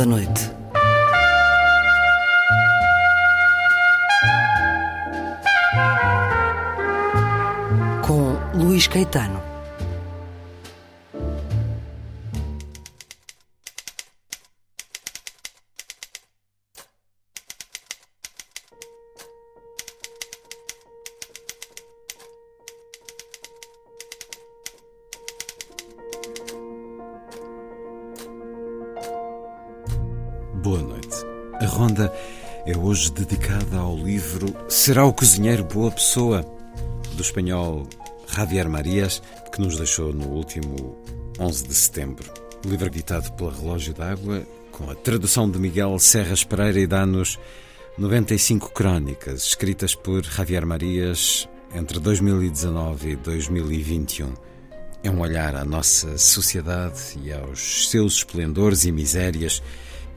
Da Noite. Será o Cozinheiro Boa Pessoa? do espanhol Javier Marias, que nos deixou no último 11 de setembro. O livro editado pela Relógio d'Água, com a tradução de Miguel Serras Pereira e dá-nos 95 crónicas escritas por Javier Marias entre 2019 e 2021. É um olhar à nossa sociedade e aos seus esplendores e misérias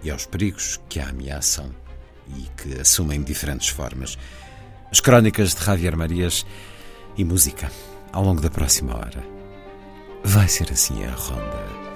e aos perigos que a ameaçam e que assumem diferentes formas. As crónicas de Javier Marias e música ao longo da próxima hora. Vai ser assim a ronda.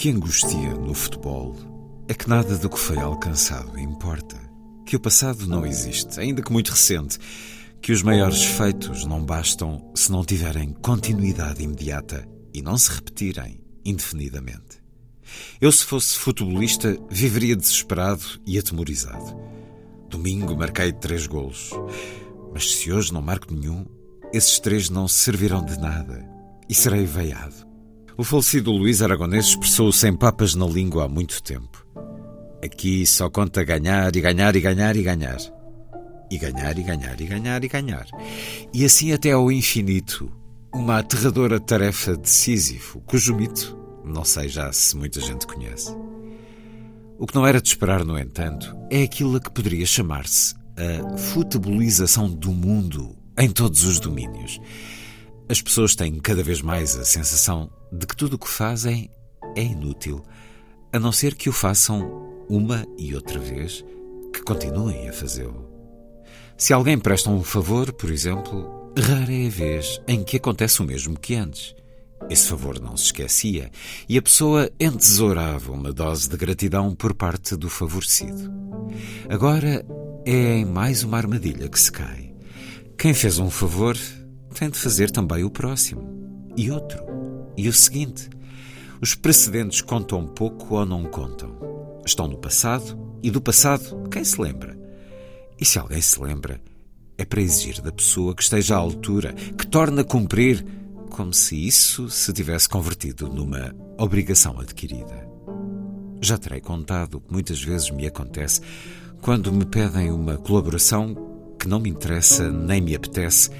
Que angustia no futebol é que nada do que foi alcançado importa. Que o passado não existe, ainda que muito recente. Que os maiores feitos não bastam se não tiverem continuidade imediata e não se repetirem indefinidamente. Eu, se fosse futebolista, viveria desesperado e atemorizado. Domingo marquei três golos. Mas se hoje não marco nenhum, esses três não servirão de nada e serei veiado. O falecido Luís Aragonês expressou sem papas na língua há muito tempo. Aqui só conta ganhar e ganhar e ganhar e ganhar. E ganhar e ganhar e ganhar e ganhar. E assim até ao infinito. Uma aterradora tarefa de Sísifo, cujo mito não sei já se muita gente conhece. O que não era de esperar, no entanto, é aquilo a que poderia chamar-se a futebolização do mundo em todos os domínios. As pessoas têm cada vez mais a sensação de que tudo o que fazem é inútil, a não ser que o façam uma e outra vez, que continuem a fazê-lo. Se alguém presta um favor, por exemplo, rara é a vez em que acontece o mesmo que antes. Esse favor não se esquecia e a pessoa entesourava uma dose de gratidão por parte do favorecido. Agora é em mais uma armadilha que se cai. Quem fez um favor tem de fazer também o próximo, e outro, e o seguinte. Os precedentes contam pouco ou não contam. Estão no passado, e do passado, quem se lembra? E se alguém se lembra, é para exigir da pessoa que esteja à altura, que torne a cumprir, como se isso se tivesse convertido numa obrigação adquirida. Já terei contado o que muitas vezes me acontece quando me pedem uma colaboração que não me interessa nem me apetece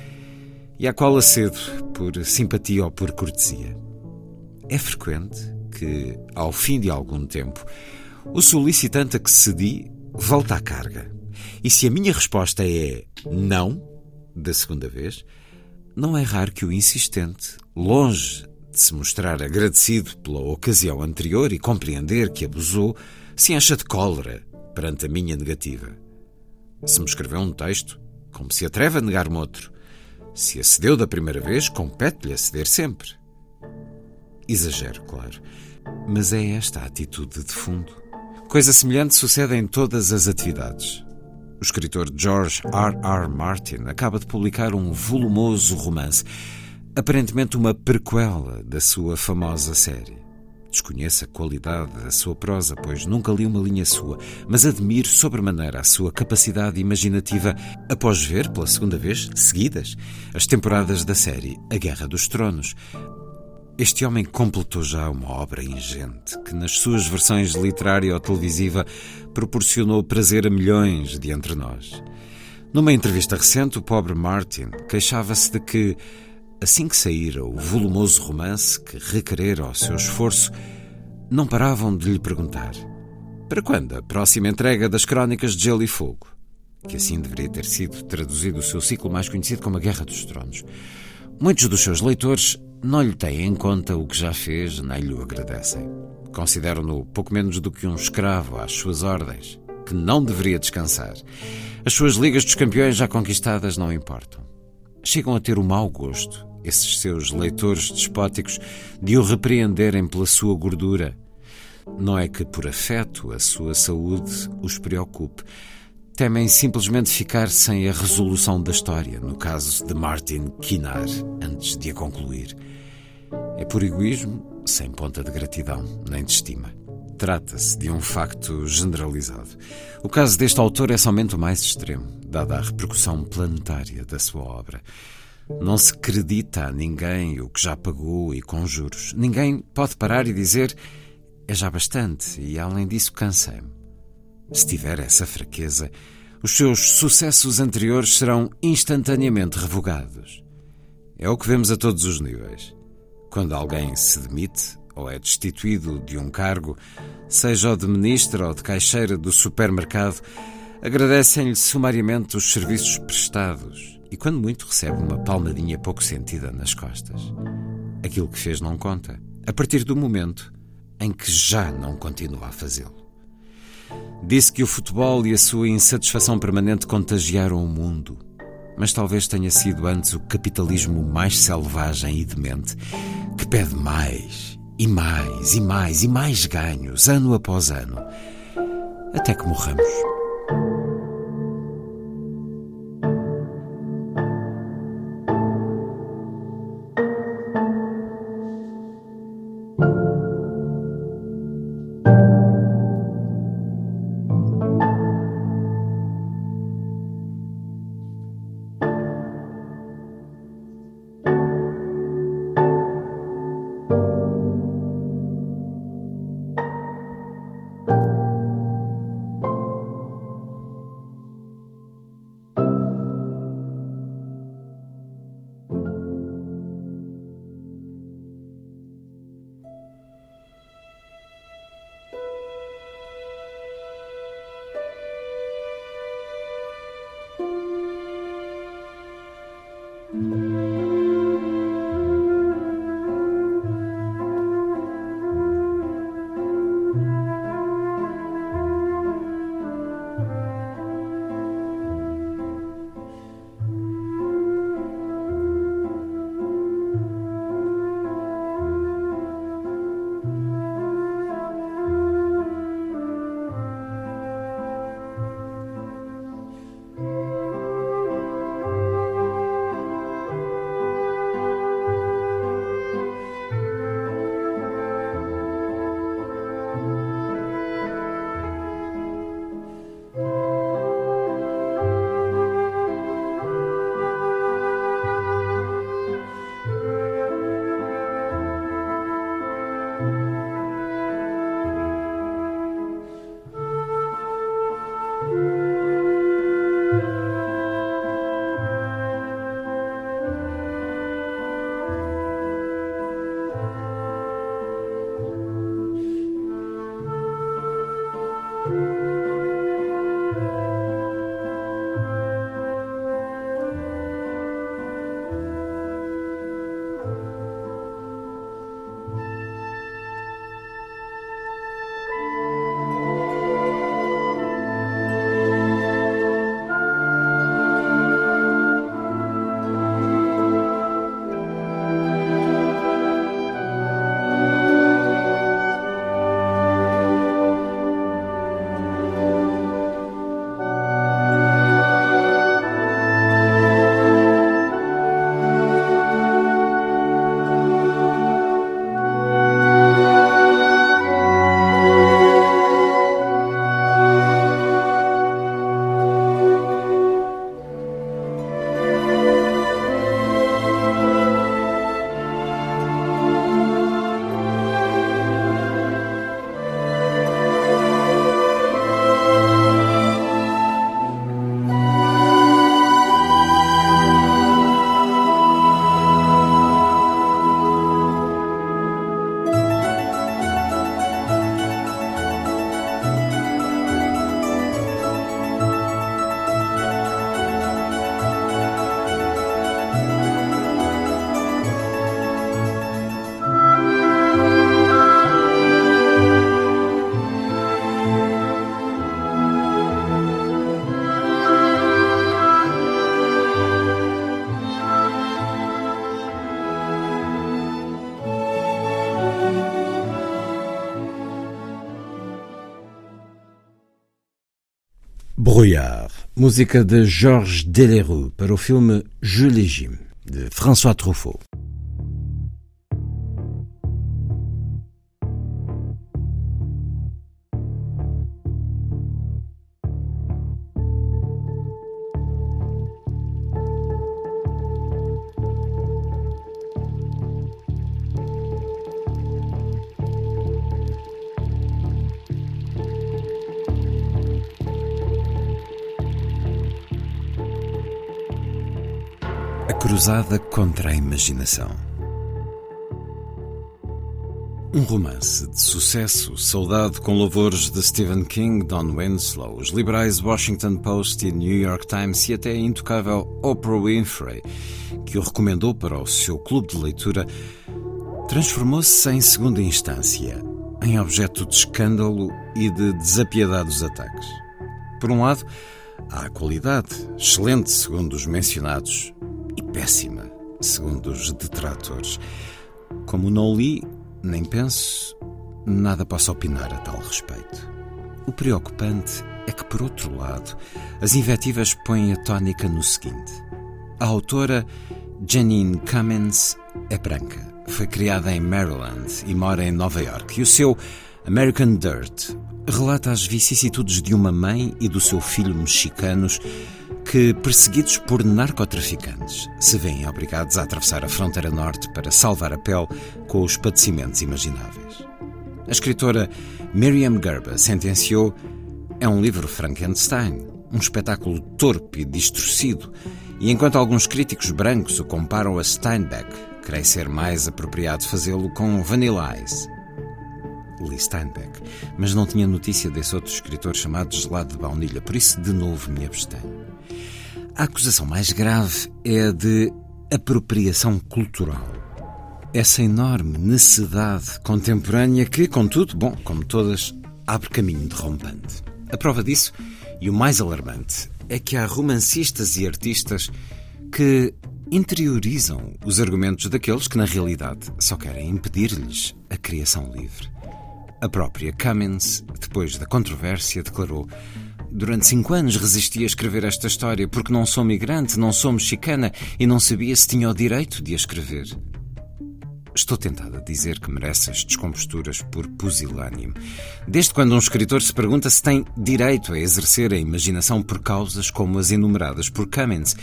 e à qual acedo por simpatia ou por cortesia. É frequente que, ao fim de algum tempo, o solicitante a que cedi volta à carga. E se a minha resposta é não, da segunda vez, não é raro que o insistente, longe de se mostrar agradecido pela ocasião anterior e compreender que abusou, se encha de cólera perante a minha negativa. Se me escreveu um texto, como se atreve a negar-me outro? Se acedeu da primeira vez, compete-lhe aceder sempre. Exagero, claro, mas é esta a atitude de fundo. Coisa semelhante sucede em todas as atividades. O escritor George R. R. Martin acaba de publicar um volumoso romance, aparentemente uma prequela da sua famosa série. Desconheço a qualidade da sua prosa, pois nunca li uma linha sua, mas admiro sobremaneira a sua capacidade imaginativa após ver, pela segunda vez, seguidas, as temporadas da série A Guerra dos Tronos. Este homem completou já uma obra ingente que, nas suas versões literária ou televisiva, proporcionou prazer a milhões de entre nós. Numa entrevista recente, o pobre Martin queixava-se de que, assim que saíra o volumoso romance que requerera o seu esforço, não paravam de lhe perguntar: para quando a próxima entrega das Crónicas de Gelo e Fogo? Que assim deveria ter sido traduzido o seu ciclo mais conhecido como A Guerra dos Tronos. Muitos dos seus leitores não lhe têm em conta o que já fez, nem lhe o agradecem. Consideram-no pouco menos do que um escravo às suas ordens, que não deveria descansar. As suas ligas dos campeões já conquistadas não importam. Chegam a ter o mau gosto, esses seus leitores despóticos, de o repreenderem pela sua gordura. Não é que por afeto a sua saúde os preocupe, temem simplesmente ficar sem a resolução da história, no caso de Martin Kinar, antes de a concluir. É por egoísmo, sem ponta de gratidão, nem de estima. Trata-se de um facto generalizado. O caso deste autor é somente o mais extremo, dada a repercussão planetária da sua obra. Não se acredita a ninguém o que já pagou e com juros. Ninguém pode parar e dizer é já bastante e, além disso, cansei-me. Se tiver essa fraqueza, os seus sucessos anteriores serão instantaneamente revogados. É o que vemos a todos os níveis. Quando alguém se demite ou é destituído de um cargo, seja o de ministro ou de caixeira do supermercado, agradecem-lhe sumariamente os serviços prestados e, quando muito, recebe uma palmadinha pouco sentida nas costas. Aquilo que fez não conta, a partir do momento em que já não continua a fazê-lo. Disse que o futebol e a sua insatisfação permanente contagiaram o mundo. Mas talvez tenha sido antes o capitalismo mais selvagem e demente, que pede mais, e mais, e mais, e mais ganhos, ano após ano, até que morramos. Brouillard, música de Georges Delerue para o filme Je Légime, de François Truffaut. Cruzada contra a imaginação. Um romance de sucesso, saudado com louvores de Stephen King, Don Winslow, os liberais Washington Post e New York Times e até a intocável Oprah Winfrey, que o recomendou para o seu clube de leitura, transformou-se em segunda instância em objeto de escândalo e de desapiedados ataques. Por um lado, há a qualidade, excelente segundo os mencionados, péssima, segundo os detratores. Como não li, nem penso, nada posso opinar a tal respeito. O preocupante é que, por outro lado, as invectivas põem a tónica no seguinte: a autora Janine Cummins é branca, foi criada em Maryland e mora em Nova York, e o seu American Dirt relata as vicissitudes de uma mãe e do seu filho mexicanos que, perseguidos por narcotraficantes, se veem obrigados a atravessar a fronteira norte para salvar a pele com os padecimentos imagináveis. A escritora Miriam Gerber sentenciou: é um livro Frankenstein, um espetáculo torpe e distorcido, e enquanto alguns críticos brancos o comparam a Steinbeck, creio ser mais apropriado fazê-lo com Vanilla Ice. Lee Steinbeck, mas não tinha notícia desse outro escritor chamado Gelado de Baunilha, por isso de novo me abstenho. A acusação mais grave é a de apropriação cultural. Essa enorme necessidade contemporânea que, contudo, bom, como todas, abre caminho derrompante. A prova disso, e o mais alarmante, é que há romancistas e artistas que interiorizam os argumentos daqueles que, na realidade, só querem impedir-lhes a criação livre. A própria Cummins, depois da controvérsia, declarou Durante cinco anos resisti a escrever esta história porque não sou migrante, não sou mexicana e não sabia se tinha o direito de a escrever. Estou tentada a dizer que merece as descomposturas por pusilânime. Desde quando um escritor se pergunta se tem direito a exercer a imaginação por causas como as enumeradas por Cummins,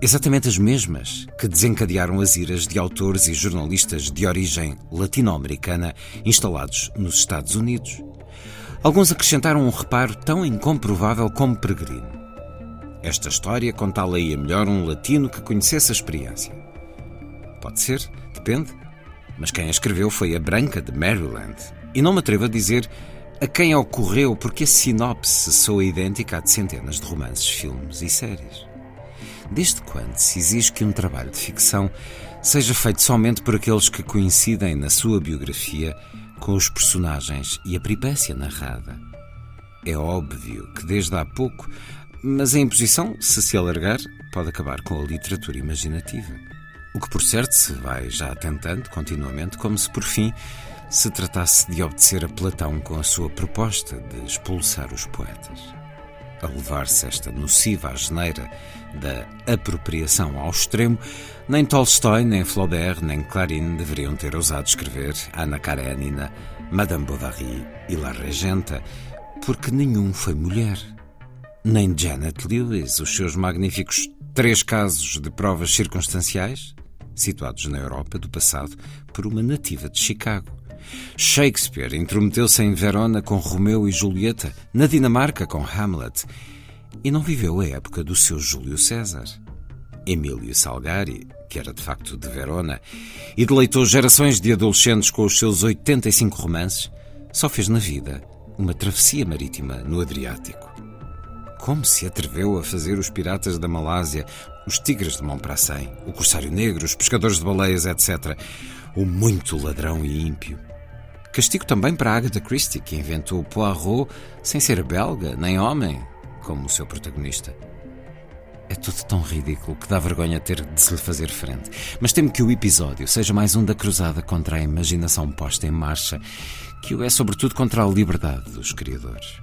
exatamente as mesmas que desencadearam as iras de autores e jornalistas de origem latino-americana instalados nos Estados Unidos. Alguns acrescentaram um reparo tão incomprovável como peregrino. Esta história contá-la-ia melhor um latino que conhecesse a experiência. Pode ser, depende. Mas quem a escreveu foi a Branca de Maryland. E não me atrevo a dizer a quem ocorreu, porque a sinopse soa idêntica à de centenas de romances, filmes e séries. Desde quando se exige que um trabalho de ficção seja feito somente por aqueles que coincidem na sua biografia com os personagens e a peripécia narrada. É óbvio que desde há pouco, mas a imposição, se se alargar, pode acabar com a literatura imaginativa. O que por certo se vai já tentando continuamente, como se por fim se tratasse de obedecer a Platão com a sua proposta de expulsar os poetas. A levar-se esta nociva geneira da apropriação ao extremo, nem Tolstói, nem Flaubert, nem Clarín deveriam ter ousado escrever Ana Karenina, Madame Bovary e La Regenta, porque nenhum foi mulher. Nem Janet Lewis, os seus magníficos três casos de provas circunstanciais, situados na Europa do passado por uma nativa de Chicago. Shakespeare intrometeu-se em Verona com Romeu e Julieta, na Dinamarca com Hamlet e não viveu a época do seu Júlio César. Emílio Salgari, que era de facto de Verona, e deleitou gerações de adolescentes com os seus 85 romances, só fez na vida uma travessia marítima no Adriático. Como se atreveu a fazer os piratas da Malásia, os tigres de Montparnasse, o corsário negro, os pescadores de baleias, etc. O muito ladrão e ímpio. Castigo também para Agatha Christie, que inventou Poirot sem ser belga, nem homem, como seu protagonista. É tudo tão ridículo que dá vergonha ter de se lhe fazer frente. Mas temo que o episódio seja mais um da cruzada contra a imaginação posta em marcha, que o é sobretudo contra a liberdade dos criadores.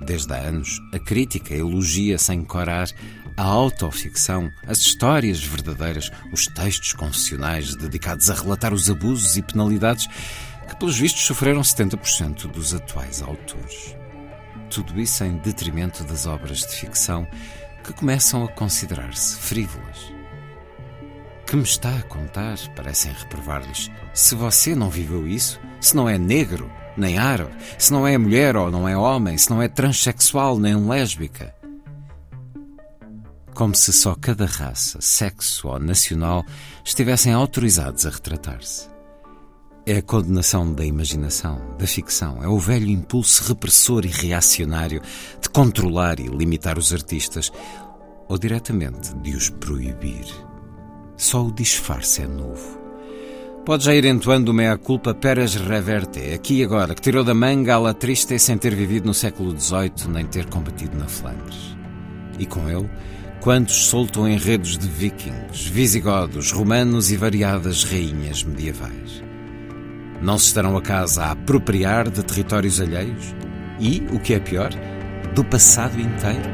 Desde há anos, a crítica elogia sem corar a autoficção, as histórias verdadeiras, os textos confessionais dedicados a relatar os abusos e penalidades que, pelos vistos, sofreram 70% dos atuais autores. Tudo isso em detrimento das obras de ficção que começam a considerar-se frívolas. Que me está a contar, parecem reprovar-lhes, se você não viveu isso, se não é negro, nem árabe, se não é mulher ou não é homem, se não é transexual nem lésbica. Como se só cada raça, sexo ou nacional estivessem autorizados a retratar-se. É a condenação da imaginação, da ficção. É o velho impulso repressor e reacionário de controlar e limitar os artistas, ou diretamente de os proibir. Só o disfarce é novo. Pode já ir entoando o mea-culpa Pérez Reverte, aqui e agora, que tirou da manga a la triste sem ter vivido no século XVIII nem ter combatido na Flandres. E com ele, quantos soltam enredos de vikings, visigodos, romanos e variadas rainhas medievais. Não se estarão a casa a apropriar de territórios alheios e, o que é pior, do passado inteiro?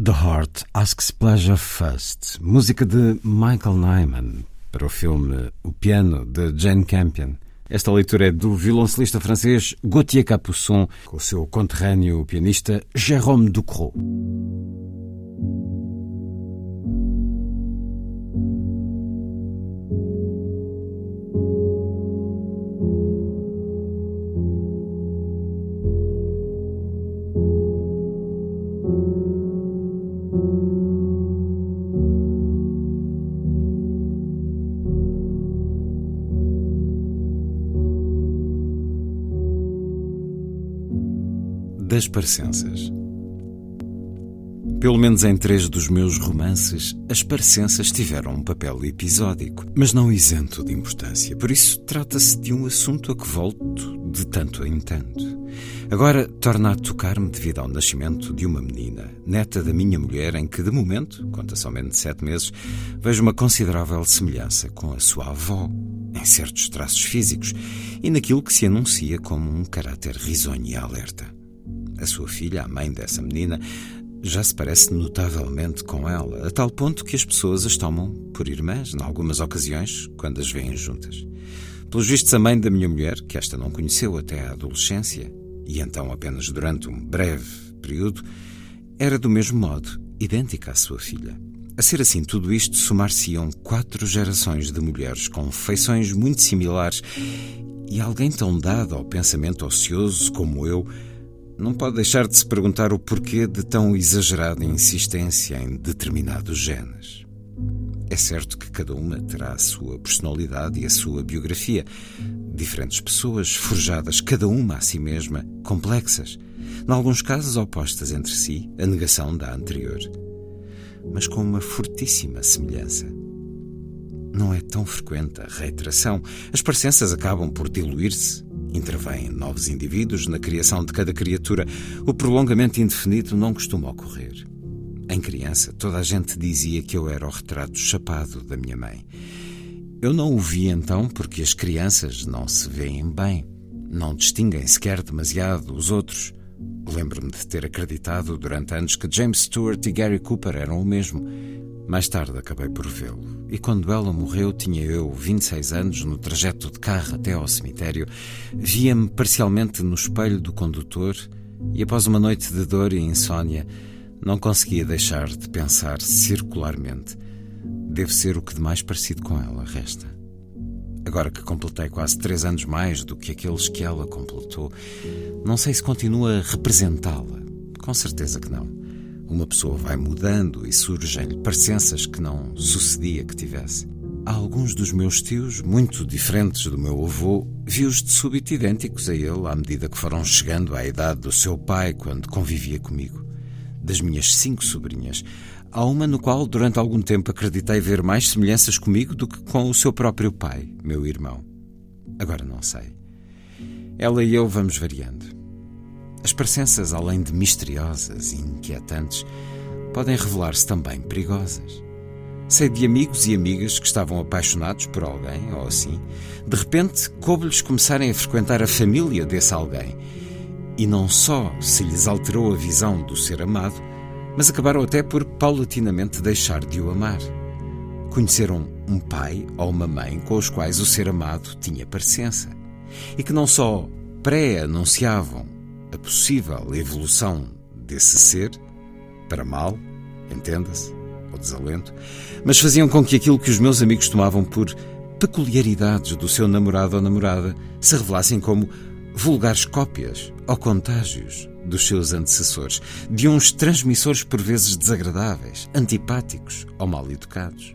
The Heart Asks Pleasure First, música de Michael Nyman para o filme O Piano de Jane Campion. Esta leitura é do violoncelista francês Gauthier Capuçon com o seu conterrâneo pianista Jérôme Ducrot. Parecenças. Pelo menos em três dos meus romances, as parecenças tiveram um papel episódico, mas não isento de importância. Por isso, trata-se de um assunto a que volto de tanto em tanto. Agora torna a tocar-me devido ao nascimento de uma menina, neta da minha mulher, em que, de momento, conta somente sete meses, vejo uma considerável semelhança com a sua avó, em certos traços físicos e naquilo que se anuncia como um caráter risonho e alerta. A sua filha, a mãe dessa menina, já se parece notavelmente com ela, a tal ponto que as pessoas as tomam por irmãs, em algumas ocasiões, quando as veem juntas. Pelos vistos, a mãe da minha mulher, que esta não conheceu até a adolescência, e então apenas durante um breve período, era do mesmo modo, idêntica à sua filha. A ser assim, tudo isto somar-se-iam quatro gerações de mulheres com feições muito similares e alguém tão dado ao pensamento ocioso como eu não pode deixar de se perguntar o porquê de tão exagerada insistência em determinados genes. É certo que cada uma terá a sua personalidade e a sua biografia. Diferentes pessoas, forjadas cada uma a si mesma, complexas, em alguns casos opostas entre si, a negação da anterior, mas com uma fortíssima semelhança. Não é tão frequente a reiteração, as parecenças acabam por diluir-se Intervêm novos indivíduos na criação de cada criatura. O prolongamento indefinido não costuma ocorrer. Em criança, toda a gente dizia que eu era o retrato chapado da minha mãe. Eu não o vi então porque as crianças não se veem bem, não distinguem sequer demasiado os outros. Lembro-me de ter acreditado durante anos que James Stewart e Gary Cooper eram o mesmo. Mais tarde acabei por vê-lo, e quando ela morreu, tinha eu 26 anos, no trajeto de carro até ao cemitério, via-me parcialmente no espelho do condutor e, após uma noite de dor e insônia, não conseguia deixar de pensar circularmente. Deve ser o que de mais parecido com ela resta. Agora que completei quase três anos mais do que aqueles que ela completou, não sei se continua a representá-la. Com certeza que não. Uma pessoa vai mudando e surgem-lhe parecenças que não sucedia que tivesse. Há alguns dos meus tios, muito diferentes do meu avô, vi-os de súbito idênticos a ele à medida que foram chegando à idade do seu pai quando convivia comigo. Das minhas cinco sobrinhas, há uma no qual durante algum tempo acreditei ver mais semelhanças comigo do que com o seu próprio pai, meu irmão. Agora não sei. Ela e eu vamos variando. As presenças, além de misteriosas e inquietantes, podem revelar-se também perigosas. Sei de amigos e amigas que estavam apaixonados por alguém, ou assim, de repente coube-lhes começarem a frequentar a família desse alguém. E não só se lhes alterou a visão do ser amado, mas acabaram até por paulatinamente deixar de o amar. Conheceram um pai ou uma mãe com os quais o ser amado tinha parecença, e que não só pré-anunciavam a possível evolução desse ser, para mal, entenda-se, ou desalento, mas faziam com que aquilo que os meus amigos tomavam por peculiaridades do seu namorado ou namorada se revelassem como vulgares cópias ou contágios dos seus antecessores, de uns transmissores por vezes desagradáveis, antipáticos ou mal educados.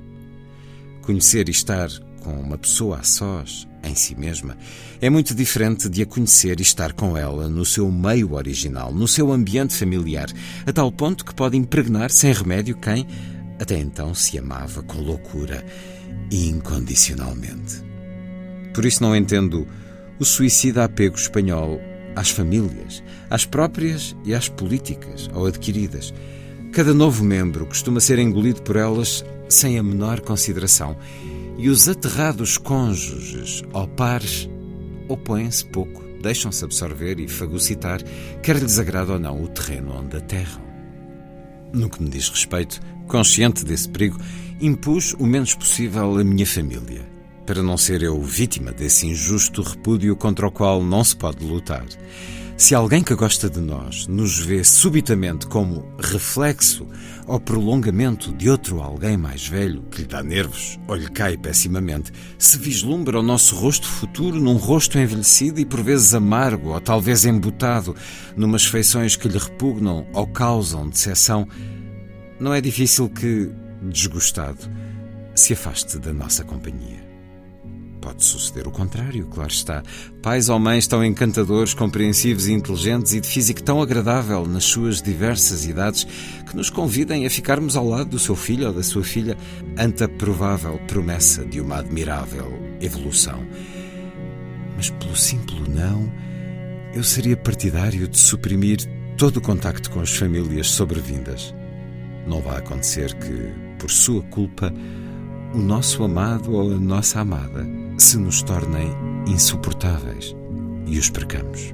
Conhecer e estar com uma pessoa a sós, em si mesma, é muito diferente de a conhecer e estar com ela no seu meio original, no seu ambiente familiar, a tal ponto que pode impregnar sem remédio quem, até então, se amava com loucura e incondicionalmente. Por isso não entendo o suicida apego espanhol às famílias, às próprias e às políticas ou adquiridas. Cada novo membro costuma ser engolido por elas sem a menor consideração e os aterrados cônjuges ou pares opõem-se pouco, deixam-se absorver e fagocitar, quer lhes agrada ou não o terreno onde aterram. No que me diz respeito, consciente desse perigo, impus o menos possível a minha família, para não ser eu vítima desse injusto repúdio contra o qual não se pode lutar. Se alguém que gosta de nós nos vê subitamente como reflexo ou prolongamento de outro alguém mais velho que lhe dá nervos ou lhe cai pessimamente, se vislumbra o nosso rosto futuro num rosto envelhecido e por vezes amargo ou talvez embutado, numas feições que lhe repugnam ou causam decepção, não é difícil que, desgostado, se afaste da nossa companhia. Pode suceder o contrário, claro está. Pais ou mães tão encantadores, compreensivos e inteligentes e de físico tão agradável nas suas diversas idades que nos convidem a ficarmos ao lado do seu filho ou da sua filha ante a provável promessa de uma admirável evolução. Mas pelo simples não, eu seria partidário de suprimir todo o contacto com as famílias sobrevindas. Não vai acontecer que, por sua culpa, o nosso amado ou a nossa amada se nos tornem insuportáveis e os percamos.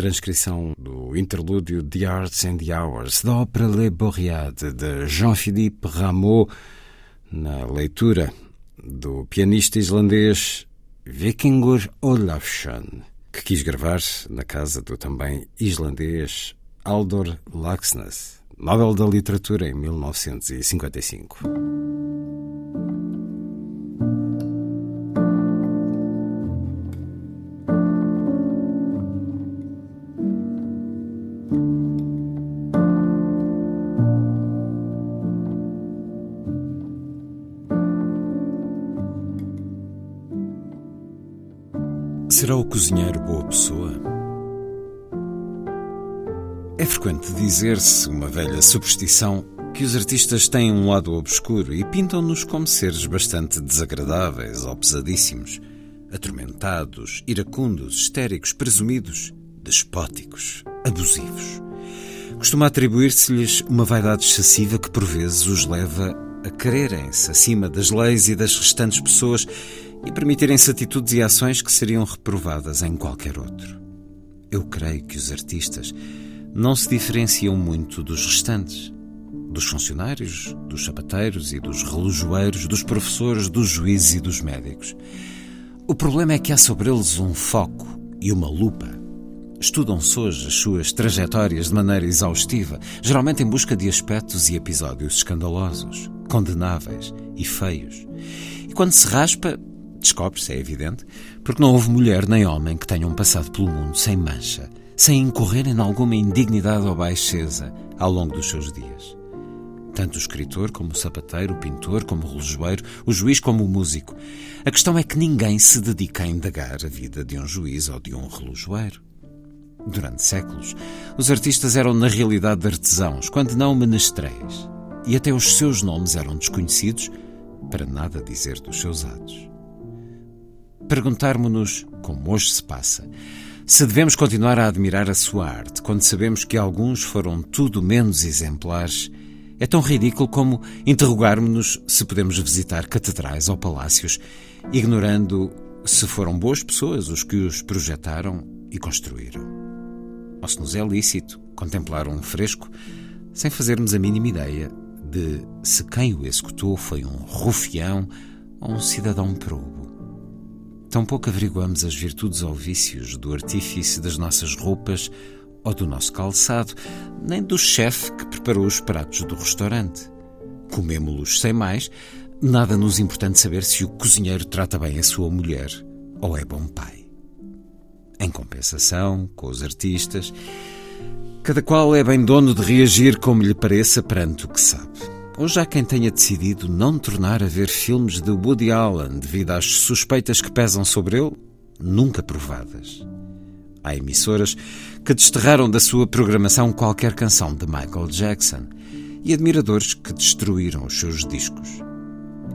Transcrição do interlúdio The Arts and the Hours da ópera Le Bourriade de Jean-Philippe Rameau, na leitura do pianista islandês Vikingur Olafsson, que quis gravar na casa do também islandês Aldor Laxness, Nobel da Literatura em 1955. Será o cozinheiro boa pessoa? É frequente dizer-se, uma velha superstição, que os artistas têm um lado obscuro e pintam-nos como seres bastante desagradáveis ou pesadíssimos, atormentados, iracundos, histéricos, presumidos, despóticos, abusivos. Costuma atribuir-se-lhes uma vaidade excessiva que por vezes os leva a quererem-se acima das leis e das restantes pessoas e permitirem-se atitudes e ações que seriam reprovadas em qualquer outro. Eu creio que os artistas não se diferenciam muito dos restantes, dos funcionários, dos sapateiros e dos relojoeiros, dos professores, dos juízes e dos médicos. O problema é que há sobre eles um foco e uma lupa. Estudam-se hoje as suas trajetórias de maneira exaustiva, geralmente em busca de aspectos e episódios escandalosos, condenáveis e feios. E quando se raspa, Descobre-se, é evidente, porque não houve mulher nem homem que tenham passado pelo mundo sem mancha, sem incorrerem em alguma indignidade ou baixeza ao longo dos seus dias. Tanto o escritor como o sapateiro, o pintor como o relojoeiro, o juiz como o músico. A questão é que ninguém se dedica a indagar a vida de um juiz ou de um relojoeiro. Durante séculos, os artistas eram na realidade artesãos, quando não menestréis, e até os seus nomes eram desconhecidos, para nada dizer dos seus atos perguntarmos-nos, como hoje se passa, se devemos continuar a admirar a sua arte quando sabemos que alguns foram tudo menos exemplares, é tão ridículo como interrogarmos-nos se podemos visitar catedrais ou palácios, ignorando se foram boas pessoas os que os projetaram e construíram. Ou se nos é lícito contemplar um fresco sem fazermos a mínima ideia de se quem o executou foi um rufião ou um cidadão probo. Tampouco averiguamos as virtudes ou vícios do artífice das nossas roupas ou do nosso calçado, nem do chefe que preparou os pratos do restaurante. Comemo-los sem mais, nada nos importante saber se o cozinheiro trata bem a sua mulher ou é bom pai. Em compensação, com os artistas, cada qual é bem dono de reagir como lhe pareça perante o que sabe. Hoje há quem tenha decidido não tornar a ver filmes de Woody Allen devido às suspeitas que pesam sobre ele, nunca provadas. Há emissoras que desterraram da sua programação qualquer canção de Michael Jackson e admiradores que destruíram os seus discos.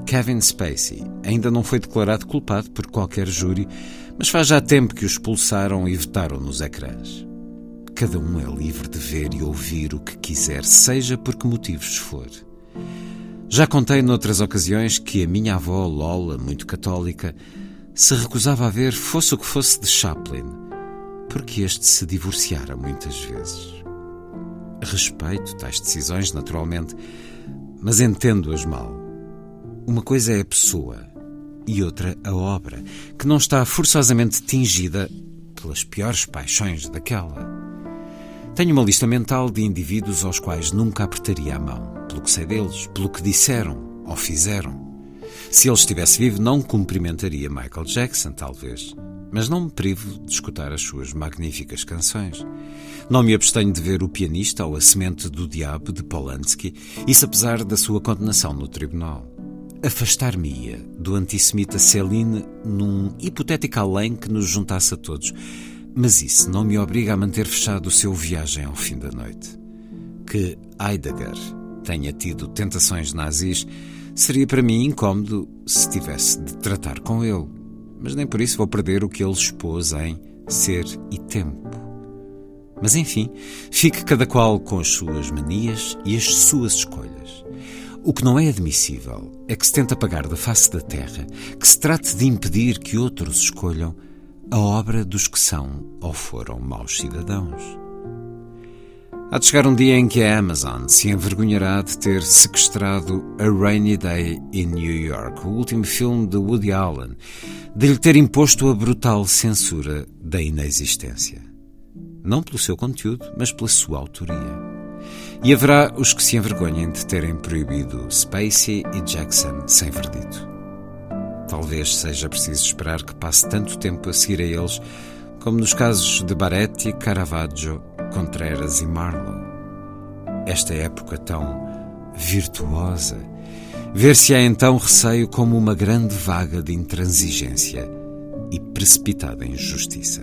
Kevin Spacey ainda não foi declarado culpado por qualquer júri, mas faz já tempo que o expulsaram e vetaram nos ecrãs. Cada um é livre de ver e ouvir o que quiser, seja por que motivos for. Já contei noutras ocasiões que a minha avó, Lola, muito católica, se recusava a ver fosse o que fosse de Chaplin, porque este se divorciara muitas vezes. Respeito tais decisões, naturalmente, mas entendo-as mal. Uma coisa é a pessoa e outra a obra, que não está forçosamente tingida pelas piores paixões daquela. Tenho uma lista mental de indivíduos aos quais nunca apertaria a mão, pelo que sei deles, pelo que disseram ou fizeram. Se ele estivesse vivo, não cumprimentaria Michael Jackson, talvez, mas não me privo de escutar as suas magníficas canções. Não me abstenho de ver o pianista ou a semente do diabo de Polanski, isso apesar da sua condenação no tribunal. Afastar-me-ia do antissemita Celine num hipotético além que nos juntasse a todos mas isso não me obriga a manter fechado o seu viagem ao fim da noite. Que Heidegger tenha tido tentações nazis seria para mim incômodo se tivesse de tratar com ele, mas nem por isso vou perder o que ele expôs em Ser e Tempo. Mas enfim, fique cada qual com as suas manias e as suas escolhas. O que não é admissível é que se tente apagar da face da terra, que se trate de impedir que outros escolham a obra dos que são ou foram maus cidadãos. Há de chegar um dia em que a Amazon se envergonhará de ter sequestrado A Rainy Day in New York, o último filme de Woody Allen, de lhe ter imposto a brutal censura da inexistência. Não pelo seu conteúdo, mas pela sua autoria. E haverá os que se envergonhem de terem proibido Spacey e Jackson sem verdito. Talvez seja preciso esperar que passe tanto tempo a seguir a eles, como nos casos de Baretti, Caravaggio, Contreras e Marlowe. Esta época tão virtuosa, ver-se-á então receio como uma grande vaga de intransigência e precipitada injustiça.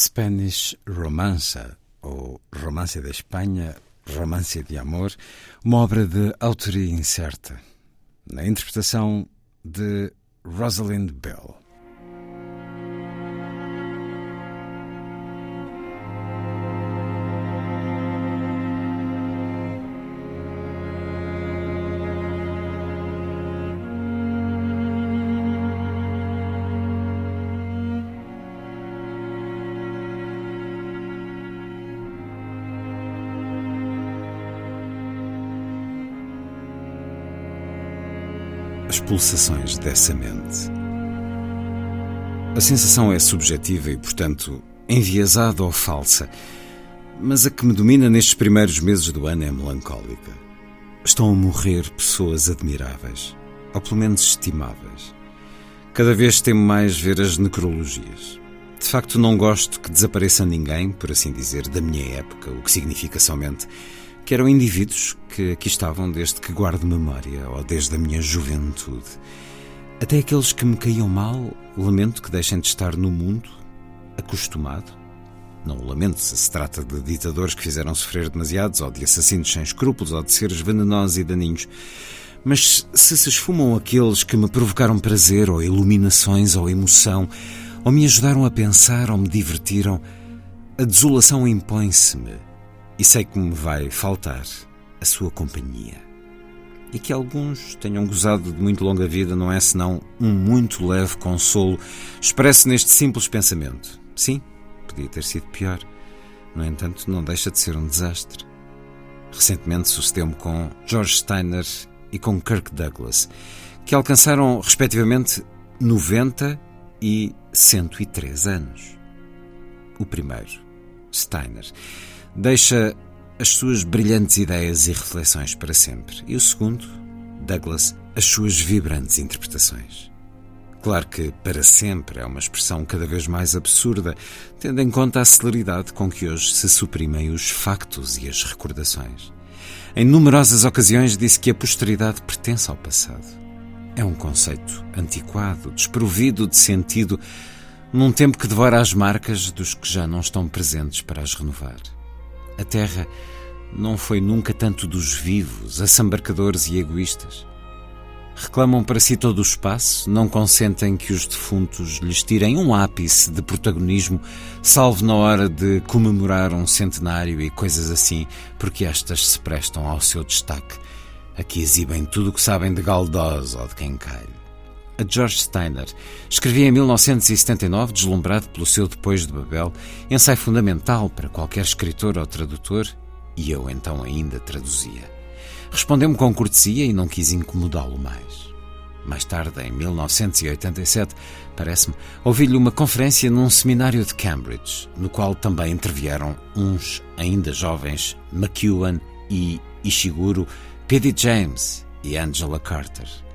Spanish Romanza, ou Romance da Espanha, Romance de Amor, uma obra de autoria incerta, na interpretação de Rosalind Bell. As pulsações dessa mente. A sensação é subjetiva e, portanto, enviesada ou falsa, mas a que me domina nestes primeiros meses do ano é melancólica. Estão a morrer pessoas admiráveis, ou pelo menos estimáveis. Cada vez temo mais ver as necrologias. De facto, não gosto que desapareça ninguém, por assim dizer, da minha época, o que significa somente que eram indivíduos que aqui estavam desde que guardo memória ou desde a minha juventude. Até aqueles que me caíam mal, lamento que deixem de estar no mundo, acostumado. Não o lamento se se trata de ditadores que fizeram sofrer demasiados, ou de assassinos sem escrúpulos, ou de seres venenosos e daninhos. Mas se se esfumam aqueles que me provocaram prazer, ou iluminações, ou emoção, ou me ajudaram a pensar, ou me divertiram, a desolação impõe-se-me e sei que me vai faltar a sua companhia. E que alguns tenham gozado de muito longa vida não é senão um muito leve consolo expresso neste simples pensamento. Sim, podia ter sido pior. No entanto, não deixa de ser um desastre. Recentemente sucedeu-me com George Steiner e com Kirk Douglas, que alcançaram respectivamente 90 e 103 anos. O primeiro, Steiner, deixa as suas brilhantes ideias e reflexões para sempre. E o segundo, Douglas, as suas vibrantes interpretações. Claro que para sempre é uma expressão cada vez mais absurda, tendo em conta a celeridade com que hoje se suprimem os factos e as recordações. Em numerosas ocasiões disse que a posteridade pertence ao passado. É um conceito antiquado, desprovido de sentido, num tempo que devora as marcas dos que já não estão presentes para as renovar. A terra não foi nunca tanto dos vivos, assambarcadores e egoístas. Reclamam para si todo o espaço, não consentem que os defuntos lhes tirem um ápice de protagonismo, salvo na hora de comemorar um centenário e coisas assim, porque estas se prestam ao seu destaque. Aqui exibem tudo o que sabem de Galdós ou de quem cai. A George Steiner escrevia em 1979, deslumbrado pelo seu Depois de Babel, ensaio fundamental para qualquer escritor ou tradutor, e eu então ainda traduzia. Respondeu-me com cortesia e não quis incomodá-lo mais. Mais tarde, em 1987, parece-me, ouvi-lhe uma conferência num seminário de Cambridge, no qual também intervieram uns ainda jovens, McEwan e Ishiguro, P.D. James e Angela Carter.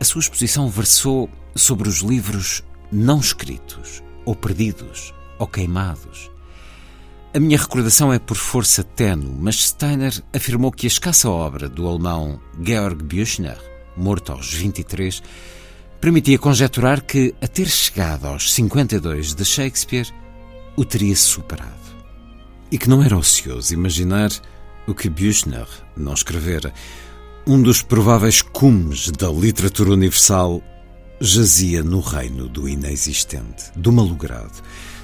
A sua exposição versou sobre os livros não escritos, ou perdidos, ou queimados. A minha recordação é por força tenue, mas Steiner afirmou que a escassa obra do alemão Georg Büchner, morto aos 23, permitia conjecturar que, a ter chegado aos 52 de Shakespeare, o teria superado. E que não era ocioso imaginar o que Büchner não escrevera, um dos prováveis cumes da literatura universal jazia no reino do inexistente, do malogrado,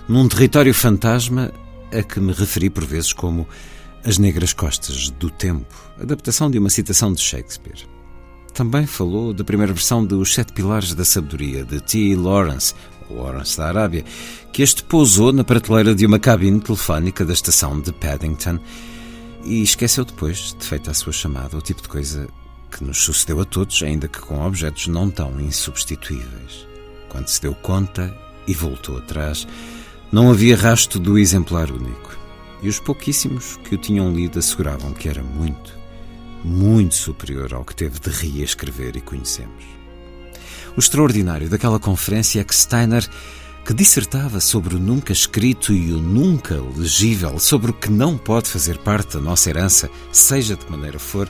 num território fantasma a que me referi por vezes como As Negras Costas do Tempo, adaptação de uma citação de Shakespeare. Também falou da primeira versão de Os Sete Pilares da Sabedoria, de T. Lawrence, Lawrence da Arábia, que este pousou na prateleira de uma cabine telefónica da estação de Paddington e esqueceu depois de feita a sua chamada o tipo de coisa que nos sucedeu a todos, ainda que com objetos não tão insubstituíveis. Quando se deu conta e voltou atrás, não havia rasto do exemplar único. E os pouquíssimos que o tinham lido asseguravam que era muito, muito superior ao que teve de reescrever e conhecemos. O extraordinário daquela conferência é que Steiner que dissertava sobre o nunca escrito e o nunca legível, sobre o que não pode fazer parte da nossa herança, seja de que maneira for,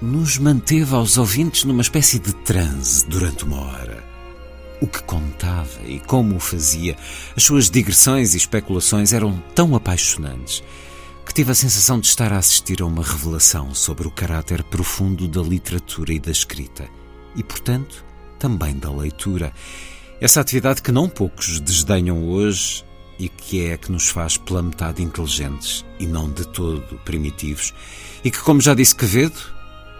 nos manteve aos ouvintes numa espécie de transe durante uma hora. o que contava e como o fazia, as suas digressões e especulações eram tão apaixonantes que tive a sensação de estar a assistir a uma revelação sobre o caráter profundo da literatura e da escrita, e, portanto, também da leitura. Essa atividade que não poucos desdenham hoje e que é a que nos faz pela metade inteligentes e não de todo primitivos, e que, como já disse Quevedo,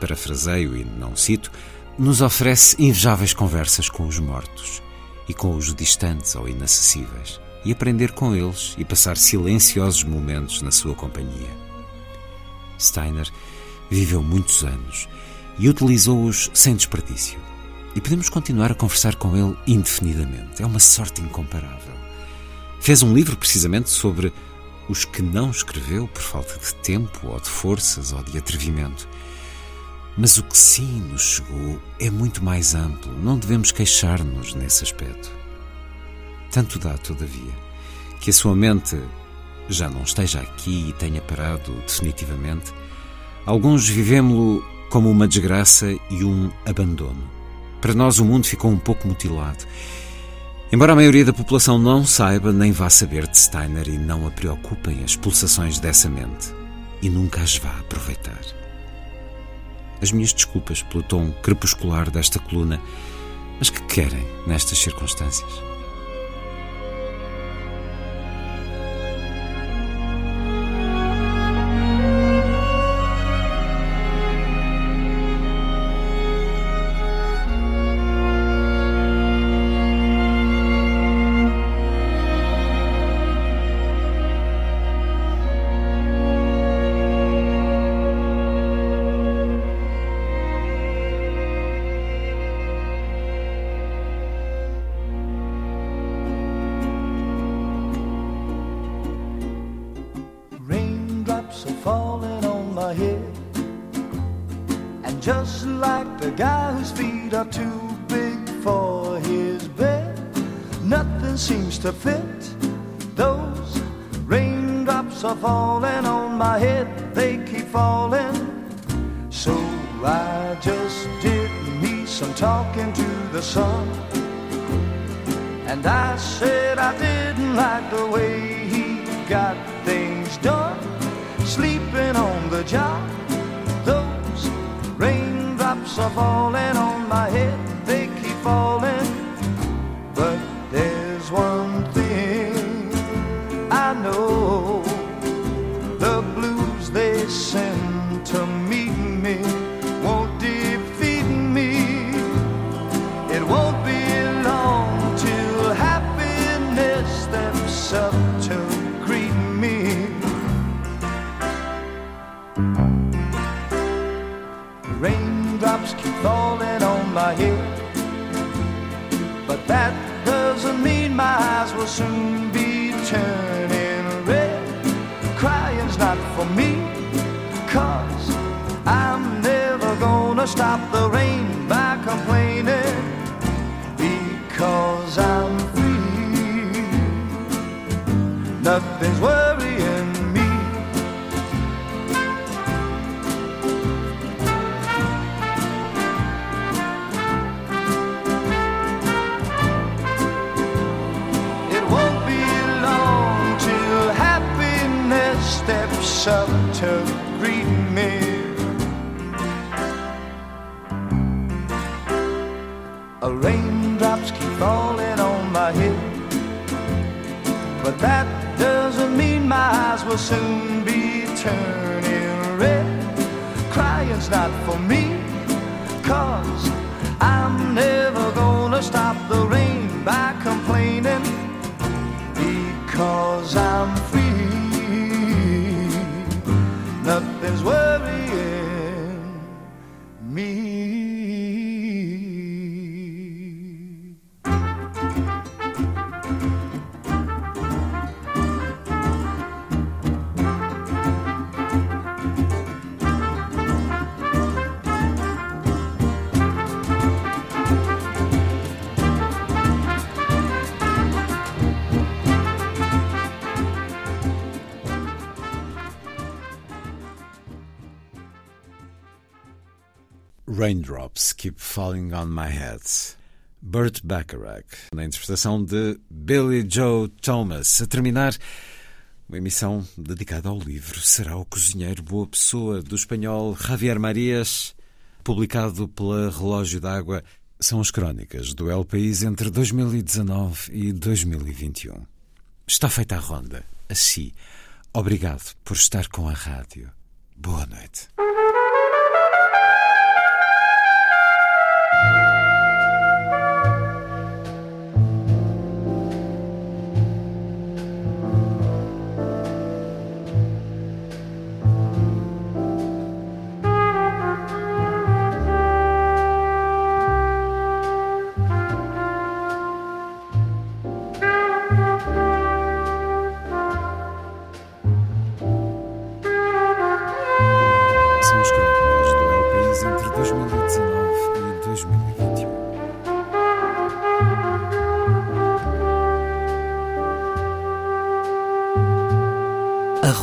parafraseio e não cito, nos oferece invejáveis conversas com os mortos e com os distantes ou inacessíveis, e aprender com eles e passar silenciosos momentos na sua companhia. Steiner viveu muitos anos e utilizou-os sem desperdício. E podemos continuar a conversar com ele indefinidamente. É uma sorte incomparável. Fez um livro precisamente sobre os que não escreveu por falta de tempo ou de forças ou de atrevimento. Mas o que sim nos chegou é muito mais amplo, não devemos queixar-nos nesse aspecto. Tanto dá, todavia, que a sua mente já não esteja aqui e tenha parado definitivamente. Alguns vivemos-lo como uma desgraça e um abandono. Para nós, o mundo ficou um pouco mutilado Embora a maioria da população não saiba nem vá saber de Steiner e não a preocupem as pulsações dessa mente, e nunca as vá aproveitar. As minhas desculpas pelo tom crepuscular desta coluna, mas que querem nestas circunstâncias? Raindrops Keep Falling on My Head. Burt Bacharach, na interpretação de Billy Joe Thomas. A terminar, uma emissão dedicada ao livro Será o Cozinheiro Boa Pessoa, do espanhol Javier Marias, publicado pela Relógio d'Água. São as crónicas do El País entre 2019 e 2021. Está feita a ronda. Assim, obrigado por estar com a rádio. Boa noite.